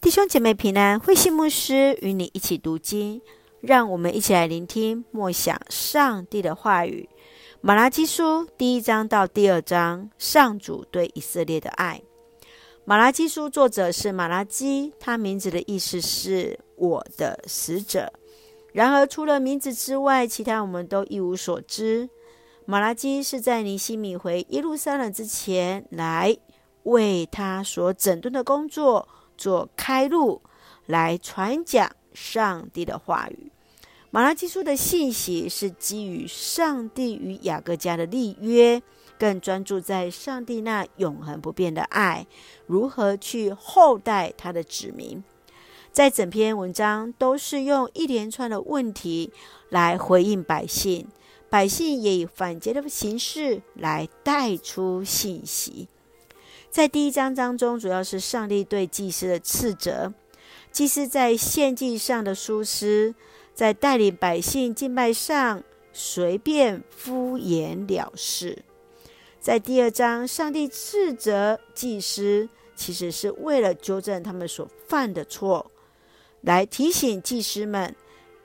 弟兄姐妹平安，慧信牧师与你一起读经，让我们一起来聆听默想上帝的话语。马拉基书第一章到第二章，上主对以色列的爱。马拉基书作者是马拉基，他名字的意思是我的使者。然而，除了名字之外，其他我们都一无所知。马拉基是在尼希米回耶路撒冷之前来为他所整顿的工作做开路，来传讲上帝的话语。马拉基书的信息是基于上帝与雅各家的立约，更专注在上帝那永恒不变的爱，如何去厚待他的子民。在整篇文章都是用一连串的问题来回应百姓，百姓也以反诘的形式来带出信息。在第一章当中，主要是上帝对祭司的斥责，祭司在献祭上的疏失，在带领百姓敬拜上随便敷衍了事。在第二章，上帝斥责祭司，其实是为了纠正他们所犯的错。来提醒祭司们，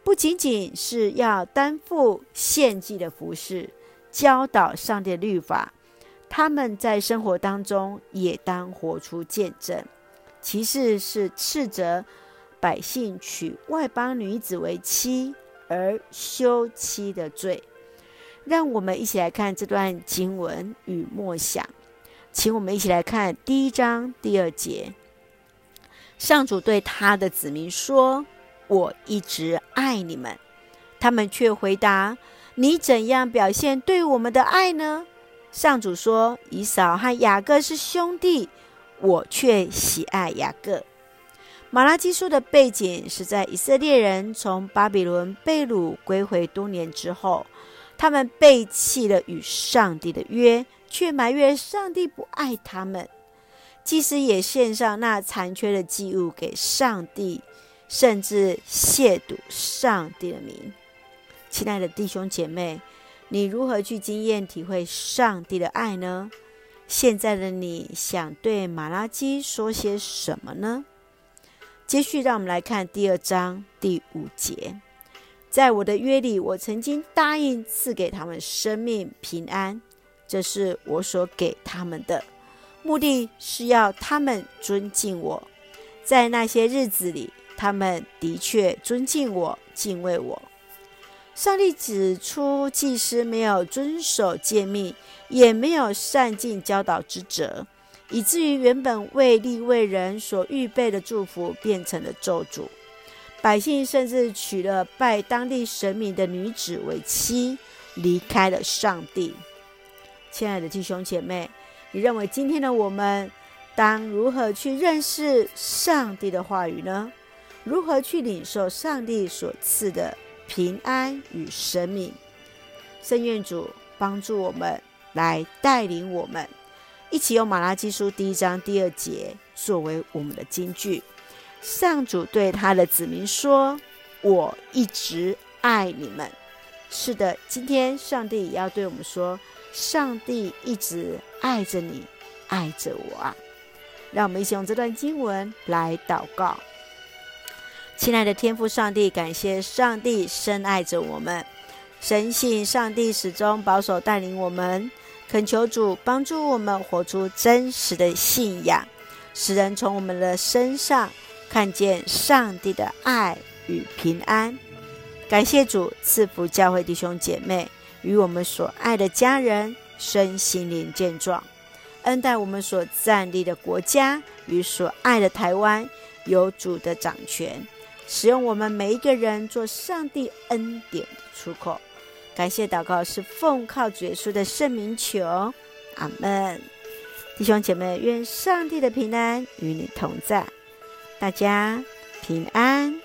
不仅仅是要担负献祭的服饰，教导上帝的律法，他们在生活当中也当活出见证。其次是斥责百姓娶外邦女子为妻而休妻的罪。让我们一起来看这段经文与默想，请我们一起来看第一章第二节。上主对他的子民说：“我一直爱你们。”他们却回答：“你怎样表现对我们的爱呢？”上主说：“以扫和雅各是兄弟，我却喜爱雅各。”马拉基书的背景是在以色列人从巴比伦被掳归回多年之后，他们背弃了与上帝的约，却埋怨上帝不爱他们。祭司也献上那残缺的祭物给上帝，甚至亵渎上帝的名。亲爱的弟兄姐妹，你如何去经验体会上帝的爱呢？现在的你想对马拉基说些什么呢？接续，让我们来看第二章第五节：在我的约里，我曾经答应赐给他们生命平安，这是我所给他们的。目的是要他们尊敬我，在那些日子里，他们的确尊敬我、敬畏我。上帝指出，祭司没有遵守诫命，也没有善尽教导之责，以至于原本为利为人所预备的祝福变成了咒诅。百姓甚至娶了拜当地神明的女子为妻，离开了上帝。亲爱的弟兄姐妹。你认为今天的我们当如何去认识上帝的话语呢？如何去领受上帝所赐的平安与生命？圣愿主帮助我们，来带领我们，一起用马拉基书第一章第二节作为我们的金句。上主对他的子民说：“我一直爱你们。”是的，今天上帝也要对我们说。上帝一直爱着你，爱着我啊！让我们一起用这段经文来祷告。亲爱的天父上帝，感谢上帝深爱着我们，深信上帝始终保守带领我们，恳求主帮助我们活出真实的信仰，使人从我们的身上看见上帝的爱与平安。感谢主赐福教会弟兄姐妹。与我们所爱的家人身心灵健壮，恩待我们所站立的国家与所爱的台湾有主的掌权，使用我们每一个人做上帝恩典的出口。感谢祷告是奉靠主耶稣的圣名求，阿门。弟兄姐妹，愿上帝的平安与你同在，大家平安。